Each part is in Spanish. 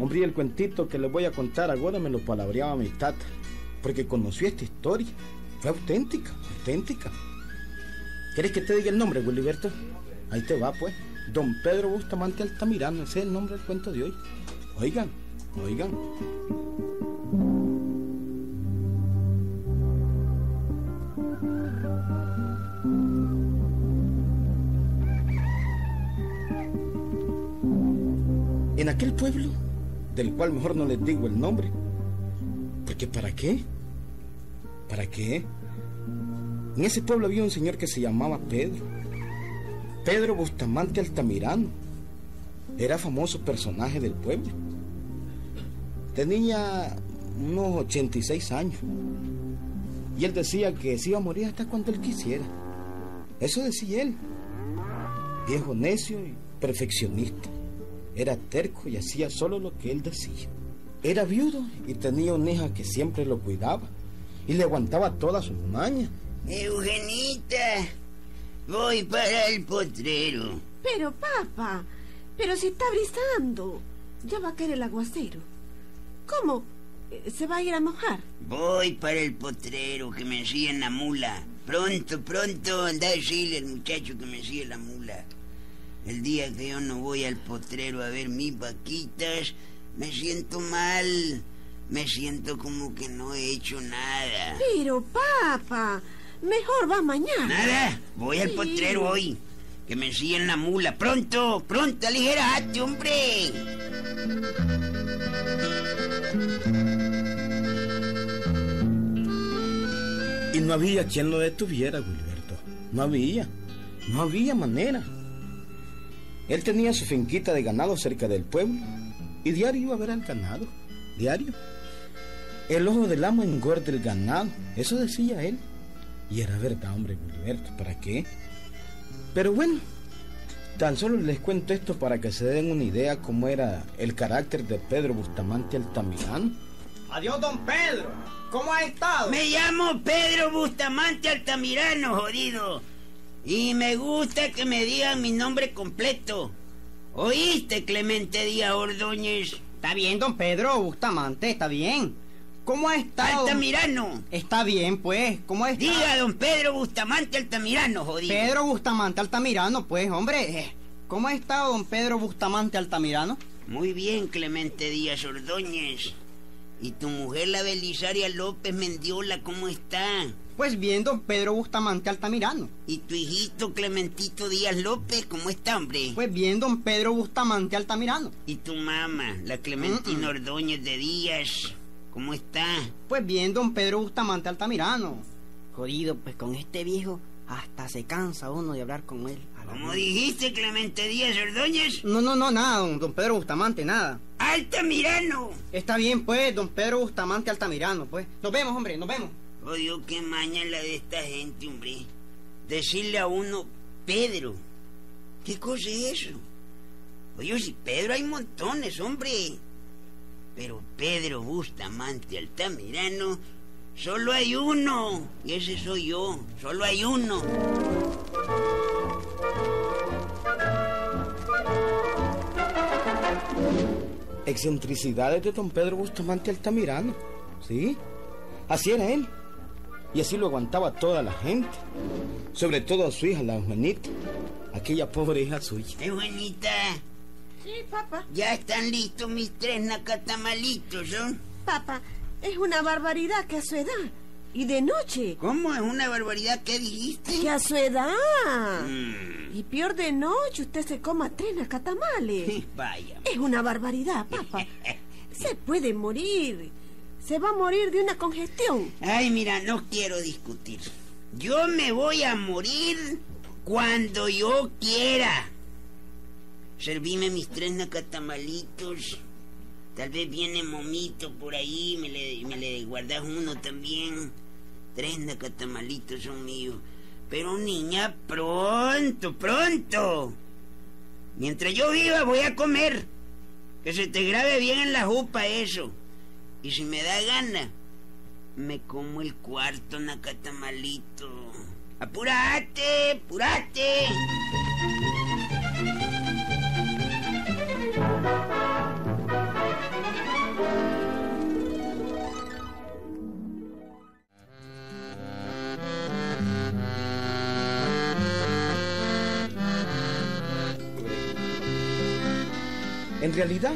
Hombre, el cuentito que les voy a contar ahora me lo palabreaba mi tata, porque conoció esta historia. Fue auténtica, auténtica. ¿Quieres que te diga el nombre, Willyberto? Ahí te va, pues. Don Pedro Bustamante Altamirano, ese es el nombre del cuento de hoy. Oigan, oigan. En aquel pueblo, del cual mejor no les digo el nombre, porque ¿para qué? ¿Para qué? En ese pueblo había un señor que se llamaba Pedro. Pedro Bustamante Altamirano. Era famoso personaje del pueblo. Tenía unos 86 años. Y él decía que se iba a morir hasta cuando él quisiera. Eso decía él. Viejo necio y perfeccionista. Era terco y hacía solo lo que él decía. Era viudo y tenía una hija que siempre lo cuidaba y le aguantaba todas sus mañas. Eugenita, voy para el potrero. Pero, papá, pero si está brisando, ya va a caer el aguacero. ¿Cómo? Eh, ¿Se va a ir a mojar? Voy para el potrero, que me en la mula. Pronto, pronto, anda a decirle al muchacho que me siga la mula. El día que yo no voy al potrero a ver mis vaquitas, me siento mal. Me siento como que no he hecho nada. Pero, papá, mejor va mañana. Nada, voy al potrero hoy. Que me siguen la mula. Pronto, pronto, aligerate, hombre. Y no había quien lo detuviera, Gilberto. No había. No había manera. Él tenía su finquita de ganado cerca del pueblo y diario iba a ver al ganado, diario. El ojo del amo engorda el ganado, eso decía él. Y era verdad, hombre, Gilberto, ¿para qué? Pero bueno, tan solo les cuento esto para que se den una idea cómo era el carácter de Pedro Bustamante Altamirano. Adiós, don Pedro. ¿Cómo ha estado? Me llamo Pedro Bustamante Altamirano, jodido. Y me gusta que me digan mi nombre completo. ¿Oíste, Clemente Díaz Ordóñez? Está bien, don Pedro Bustamante, está bien. ¿Cómo ha estado? Altamirano. Está bien, pues. ¿Cómo está? Diga, don Pedro Bustamante Altamirano, jodido. Pedro Bustamante Altamirano, pues, hombre. ¿Cómo ha estado, don Pedro Bustamante Altamirano? Muy bien, Clemente Díaz Ordóñez. ¿Y tu mujer, la Belisaria López Mendiola, cómo está? Pues bien, don Pedro Bustamante Altamirano. ¿Y tu hijito Clementito Díaz López, cómo está, hombre? Pues bien, don Pedro Bustamante Altamirano. ¿Y tu mamá, la Clementina Ordóñez de Díaz, cómo está? Pues bien, don Pedro Bustamante Altamirano. Jodido, pues con este viejo hasta se cansa uno de hablar con él. ¿Cómo dijiste, Clemente Díaz Ordóñez? No, no, no, nada, don, don Pedro Bustamante, nada. Altamirano. Está bien, pues, don Pedro Bustamante Altamirano, pues. Nos vemos, hombre, nos vemos. Dios, qué maña la de esta gente, hombre. Decirle a uno, Pedro. ¿Qué cosa es eso? Oye, si Pedro hay montones, hombre. Pero Pedro Bustamante Altamirano, solo hay uno. Y ese soy yo. Solo hay uno. Excentricidades de don Pedro Bustamante Altamirano. ¿Sí? Así era él. Y así lo aguantaba toda la gente. Sobre todo a su hija, la Juanita. Aquella pobre hija suya. Juanita. Sí, papá. Ya están listos mis tres nacatamalitos, ¿no? Papá, es una barbaridad que a su edad. Y de noche. ¿Cómo es una barbaridad que dijiste? Que a su edad. Mm. Y peor de noche usted se coma tres nacatamales. Vaya. Es una barbaridad, papá. Se puede morir. Se va a morir de una congestión. Ay, mira, no quiero discutir. Yo me voy a morir cuando yo quiera. Servime mis tres nacatamalitos. Tal vez viene Momito por ahí, me le, me le guardas uno también. Tres nacatamalitos son míos. Pero niña, pronto, pronto. Mientras yo viva voy a comer. Que se te grabe bien en la jupa eso. Y si me da gana, me como el cuarto nacatamalito. ¡Apúrate! ¡Apúrate! En realidad,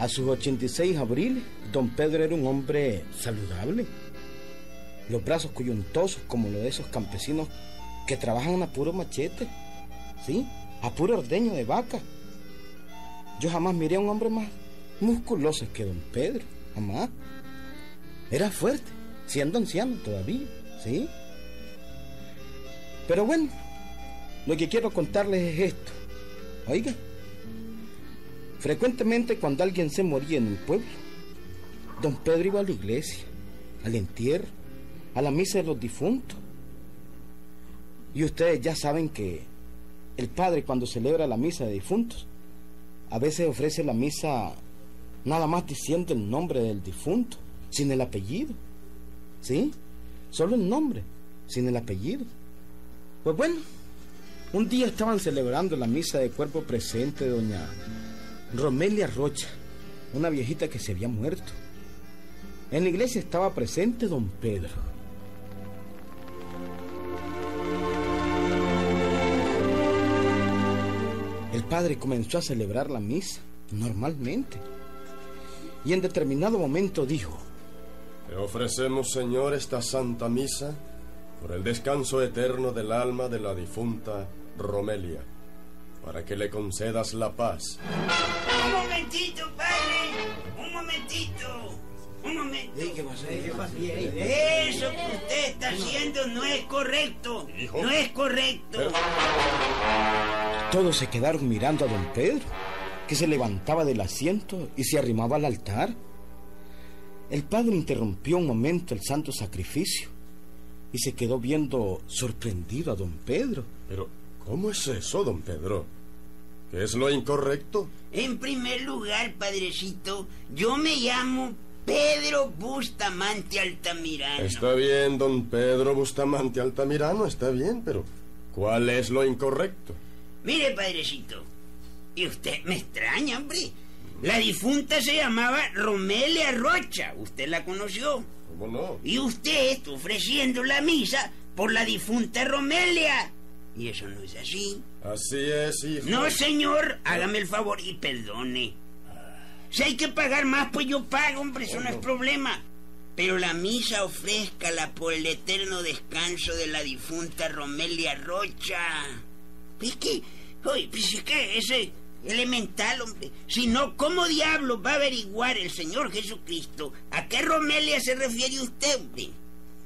a sus 86 abriles, don Pedro era un hombre saludable. Los brazos coyuntosos como los de esos campesinos que trabajan a puro machete, ¿sí? A puro ordeño de vaca. Yo jamás miré a un hombre más musculoso que don Pedro, jamás. Era fuerte, siendo anciano todavía, ¿sí? Pero bueno, lo que quiero contarles es esto. Oiga, frecuentemente cuando alguien se moría en el pueblo, don Pedro iba a la iglesia, al entierro, a la misa de los difuntos. Y ustedes ya saben que el padre cuando celebra la misa de difuntos, a veces ofrece la misa nada más diciendo el nombre del difunto, sin el apellido. ¿Sí? Solo el nombre, sin el apellido. Pues bueno, un día estaban celebrando la misa de cuerpo presente doña Romelia Rocha, una viejita que se había muerto. En la iglesia estaba presente don Pedro. El padre comenzó a celebrar la misa normalmente y en determinado momento dijo, Te ofrecemos, Señor, esta santa misa por el descanso eterno del alma de la difunta Romelia, para que le concedas la paz. Un momentito, padre. Un momentito. Un momento. Eso que usted está haciendo no es correcto. Hijo. No es correcto. Todos se quedaron mirando a don Pedro, que se levantaba del asiento y se arrimaba al altar. El padre interrumpió un momento el santo sacrificio y se quedó viendo sorprendido a don Pedro. Pero, ¿cómo es eso, don Pedro? ¿Qué es lo incorrecto? En primer lugar, padrecito, yo me llamo Pedro Bustamante Altamirano. Está bien, don Pedro Bustamante Altamirano, está bien, pero ¿cuál es lo incorrecto? Mire, padrecito, y usted me extraña, hombre. La difunta se llamaba Romelia Rocha. Usted la conoció. ¿Cómo no? Y usted está ofreciendo la misa por la difunta Romelia. Y eso no es así. Así es, hijo. No, señor, hágame el favor y perdone. Si hay que pagar más, pues yo pago, hombre, eso no es problema. Pero la misa ofrézcala por el eterno descanso de la difunta Romelia Rocha. Es que, oye, pues es que ese elemental, hombre. Si no, ¿cómo diablos va a averiguar el Señor Jesucristo a qué Romelia se refiere usted, hombre?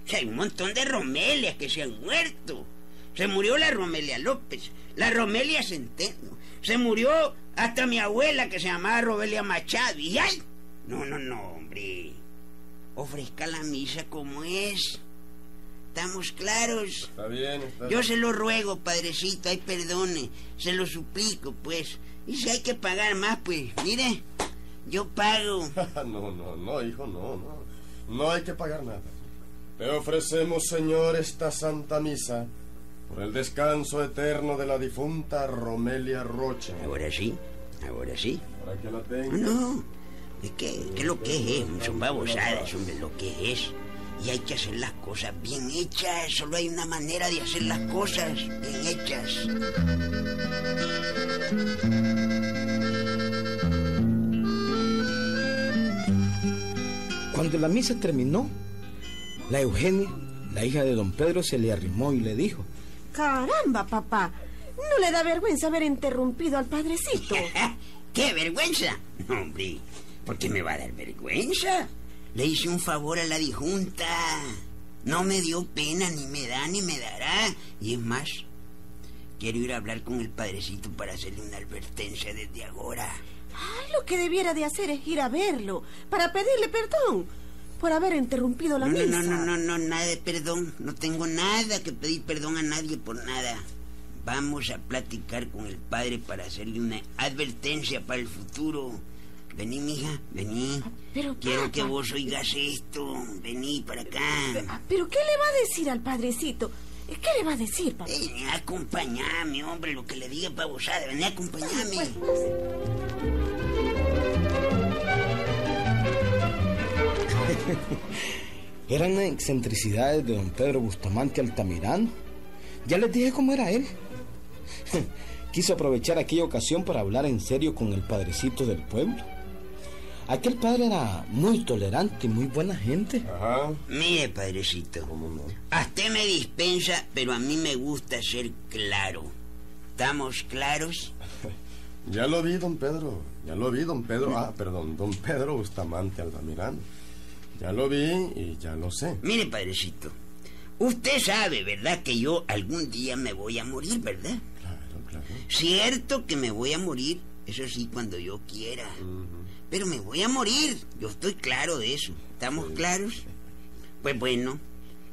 O sea, hay un montón de Romelias que se han muerto. Se murió la Romelia López, la Romelia Centeno. Se murió hasta mi abuela que se llamaba Romelia Machado. Y ¡ay! No, no, no, hombre. Ofrezca la misa como es. ¿Estamos claros? Está bien, está Yo se lo ruego, padrecito, ay, perdone. Se lo suplico, pues. Y si hay que pagar más, pues, mire, yo pago. no, no, no, hijo, no, no. No hay que pagar nada. Te ofrecemos, Señor, esta santa misa por el descanso eterno de la difunta Romelia Rocha. Ahora sí, ahora sí. Para que la tengas. No, es que, que lo que es, son babosadas, hombre, lo que es. Y hay que hacer las cosas bien hechas, solo hay una manera de hacer las cosas bien hechas. Cuando la misa terminó, la Eugenia, la hija de don Pedro, se le arrimó y le dijo, Caramba, papá. ¿No le da vergüenza haber interrumpido al padrecito? ¡Qué vergüenza! No, hombre, ¿por qué me va a dar vergüenza? Le hice un favor a la dijunta. No me dio pena, ni me da, ni me dará. Y es más, quiero ir a hablar con el padrecito para hacerle una advertencia desde ahora. Ay, lo que debiera de hacer es ir a verlo para pedirle perdón por haber interrumpido la No, no, misa. no, no, no, no, nada de perdón. No tengo nada que pedir perdón a nadie por nada. Vamos a platicar con el padre para hacerle una advertencia para el futuro. Vení, mija, vení. Pero, Quiero que vos oigas esto. Vení para acá. Ah, ¿Pero qué le va a decir al padrecito? ¿Qué le va a decir, papá? Vení, acompañame, hombre, lo que le diga pavosada. Vení, acompañame. eran excentricidades de don Pedro Bustamante Altamirano. Ya les dije cómo era él. quiso aprovechar aquella ocasión para hablar en serio con el padrecito del pueblo. Aquel padre era muy tolerante y muy buena gente. Ajá. Mire, padrecito. ¿Cómo no? A usted me dispensa, pero a mí me gusta ser claro. ¿Estamos claros? Ya lo vi, don Pedro. Ya lo vi, don Pedro. Ah, perdón, don Pedro Bustamante Altamirano. Ya lo vi y ya lo sé. Mire, padrecito. Usted sabe, ¿verdad? Que yo algún día me voy a morir, ¿verdad? Claro, claro. Cierto que me voy a morir, eso sí, cuando yo quiera. Pero me voy a morir, yo estoy claro de eso. ¿Estamos claros? Pues bueno,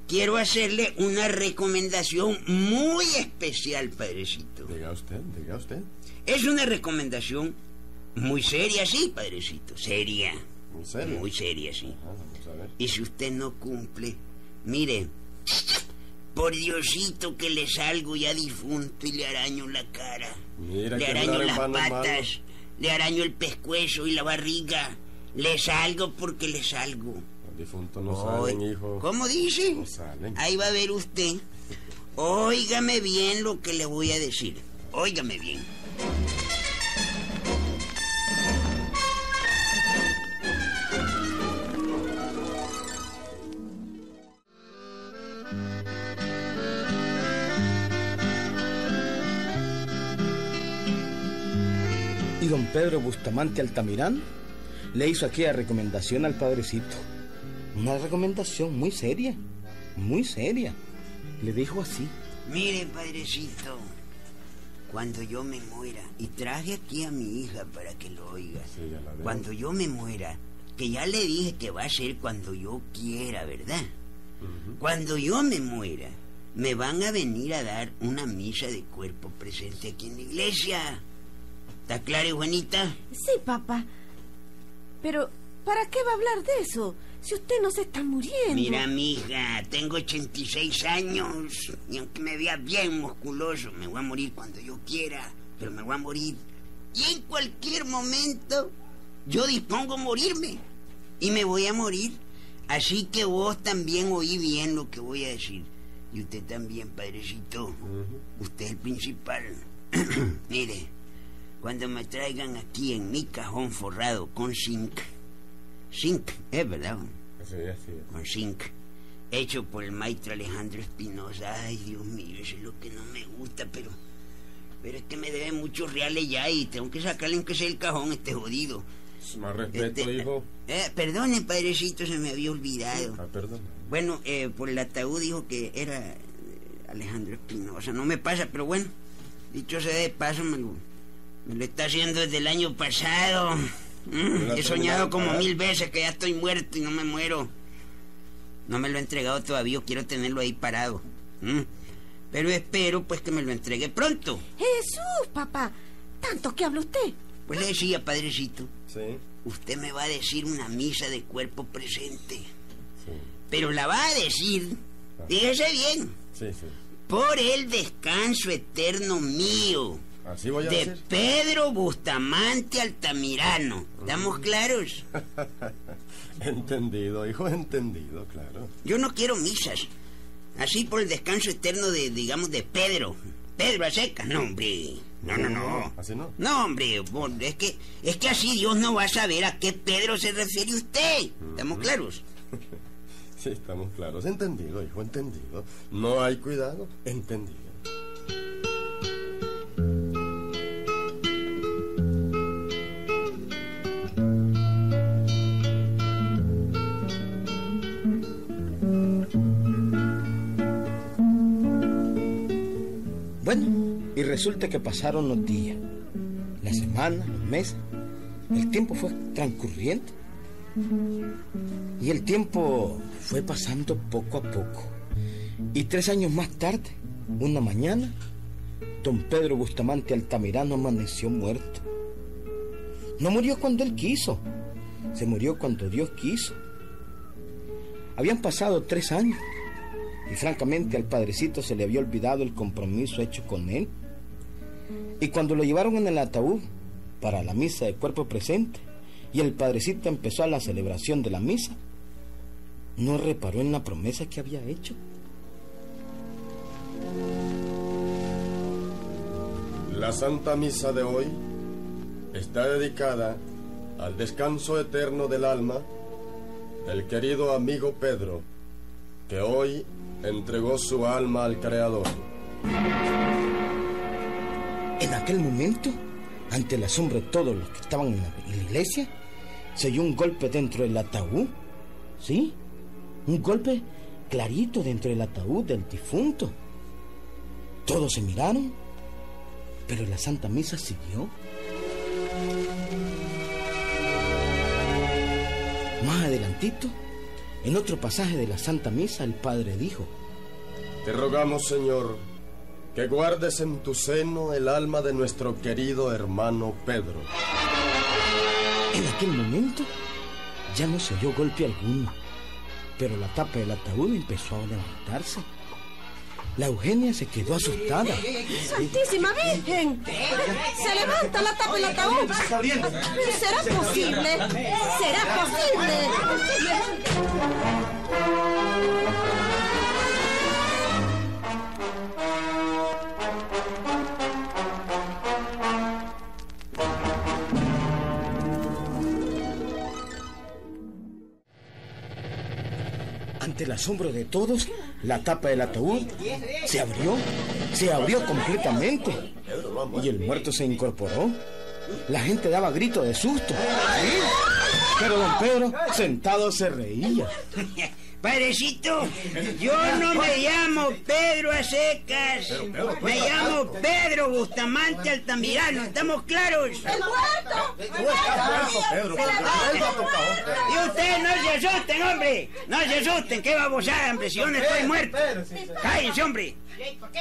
quiero hacerle una recomendación muy especial, padrecito. Diga usted, diga usted. Es una recomendación muy seria, sí, padrecito. Seria. ¿En serio? Muy seria, sí. Ah, vamos a ver. Y si usted no cumple, mire, por Diosito que le salgo ya difunto y le araño la cara. Mira le araño las malo. patas, le araño el pescuezo y la barriga. Le salgo porque le salgo. Los difuntos no Hoy- salen, hijo. ¿Cómo dice? No salen. Ahí va a ver usted. Óigame bien lo que le voy a decir. Óigame bien. Don Pedro Bustamante Altamirano le hizo aquella recomendación al padrecito. Una recomendación muy seria, muy seria. Le dijo así. Mire, padrecito, cuando yo me muera, y traje aquí a mi hija para que lo oiga, Sí, ya la veo. cuando yo me muera, que ya le dije que va a ser cuando yo quiera, ¿verdad? Cuando yo me muera, me van a venir a dar una misa de cuerpo presente aquí en la iglesia. ¿Está claro, Juanita? Sí, papá. Pero, ¿para qué va a hablar de eso? Si usted no se está muriendo. Mira, mija, tengo 86 años y aunque me vea bien musculoso, me voy a morir cuando yo quiera, pero me voy a morir. Y en cualquier momento yo dispongo morirme y me voy a morir. Así que vos también oí bien lo que voy a decir. Y usted también, padrecito. Usted es el principal. Mire, cuando me traigan aquí en mi cajón forrado con zinc, zinc, es verdad, Sí, es. con zinc, hecho por el maestro Alejandro Espinosa. Ay, Dios mío, eso es lo que no me gusta, pero. Pero es que me debe muchos reales ya y tengo que sacarle aunque sea el cajón, este jodido. Más respeto, Este, hijo. Eh, perdone, padrecito, se me había olvidado. Ah, perdón. Bueno, eh, por el ataúd dijo que era eh, Alejandro Espinosa. No me pasa, pero bueno, dicho sea de paso, me lo, lo está haciendo desde el año pasado. Mm, he soñado como mil veces que ya estoy muerto y no me muero. No me lo he entregado todavía, quiero tenerlo ahí parado. Mm. Pero espero pues que me lo entregue pronto. Jesús, papá. Tanto que habla usted. Pues le decía, padrecito, Sí, usted me va a decir una misa de cuerpo presente. sí, Pero la va a decir, fíjese bien, sí, sí. por el descanso eterno mío, Así voy a de decir. Pedro Bustamante Altamirano. ¿Estamos claros? Entendido, hijo, entendido, claro. Yo no quiero misas. Así por el descanso eterno de, digamos, de Pedro. Pedro a secas. No, hombre. No, no, no. ¿Así no? No, hombre, es que, es que así Dios no va a saber a qué Pedro se refiere usted. ¿Estamos claros? Sí, estamos claros. Entendido, hijo, entendido. No hay cuidado, entendido. Resulta que pasaron los días, las semanas, los meses. El tiempo fue transcurriendo. Y el tiempo fue pasando poco a poco. Y tres años más tarde, una mañana, don Pedro Bustamante Altamirano amaneció muerto. No murió cuando él quiso, se murió cuando Dios quiso. Habían pasado tres años y francamente al padrecito se le había olvidado el compromiso hecho con él. Y cuando lo llevaron en el ataúd para la misa de cuerpo presente y el padrecito empezó a la celebración de la misa, no reparó en la promesa que había hecho. La Santa Misa de hoy está dedicada al descanso eterno del alma del querido amigo Pedro, que hoy entregó su alma al Creador. En aquel momento, ante el asombro de todos los que estaban en la, en la iglesia, se oyó un golpe dentro del ataúd. ¿Sí? Un golpe clarito dentro del ataúd del difunto. Todos se miraron, pero la Santa Misa siguió. Más adelantito, en otro pasaje de la Santa Misa, el Padre dijo, Te rogamos, Señor, que guardes en tu seno el alma de nuestro querido hermano Pedro. En aquel momento ya no se oyó golpe alguno, pero la tapa del ataúd empezó a levantarse. La Eugenia se quedó asustada. ¡Santísima Virgen! ¡Se levanta la tapa del ataúd! ¿Será posible? ¿Será posible? El asombro de todos, la tapa del ataúd se abrió, se abrió completamente. Y el muerto se incorporó. La gente daba gritos de susto. Pero don Pedro, sentado, se reía. Padrecito, yo no me llamo Pedro a secas. Me llamo Pedro Bustamante Altamirano. ¿Estamos claros? Y ustedes no se asusten, hombre. No se asusten. ¿Qué babosada, hombre? Si yo no estoy muerto. Cállense, hombre.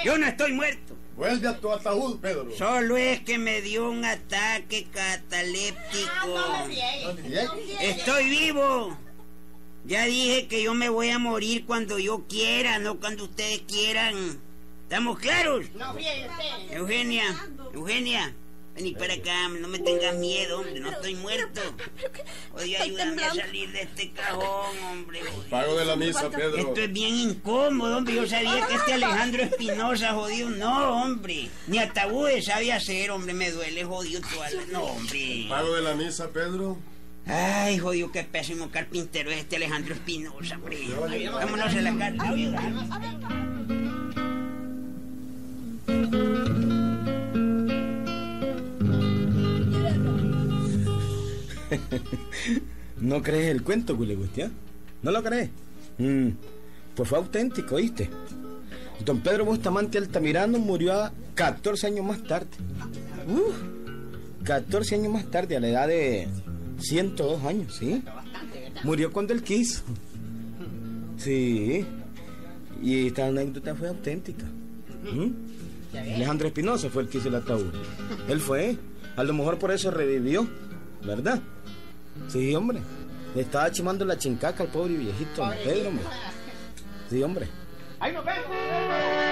Yo no estoy muerto. Vuelve a tu ataúd, Pedro. Solo es que me dio un ataque cataléptico. Estoy vivo. Ya dije que yo me voy a morir cuando yo quiera, no cuando ustedes quieran. ¿Estamos claros? Eugenia, Eugenia, vení para acá, no me tengas miedo, hombre, no estoy muerto. Oye, ayúdame a salir de este cajón, hombre. Pago de la misa, Pedro. Esto es bien incómodo, hombre. Yo sabía que este Alejandro Espinosa, jodido. No, hombre. Ni ataúdes sabía hacer, hombre. Me duele, jodido. Toda la... No, hombre. Pago de la misa, Pedro. Ay, jodido, qué pésimo carpintero es este Alejandro Espinosa, hombre. Vámonos a la casa. ¿No crees el cuento, Gulegustia? ¿No lo crees? Mm, pues fue auténtico, ¿oíste? Don Pedro Bustamante Altamirano murió a 14 años más tarde. Uf, 14 años más tarde, a la edad de 102 años, ¿sí? Murió cuando él quiso. Sí. Y esta anécdota fue auténtica. ¿Mm? Alejandro Espinosa fue el que hizo el ataúd. Él fue. A lo mejor por eso revivió, ¿verdad? Sí, hombre. Le estaba chimando la chincaca al pobre viejito Pedro, hombre. Sí, hombre. ¡Ahí nos vemos!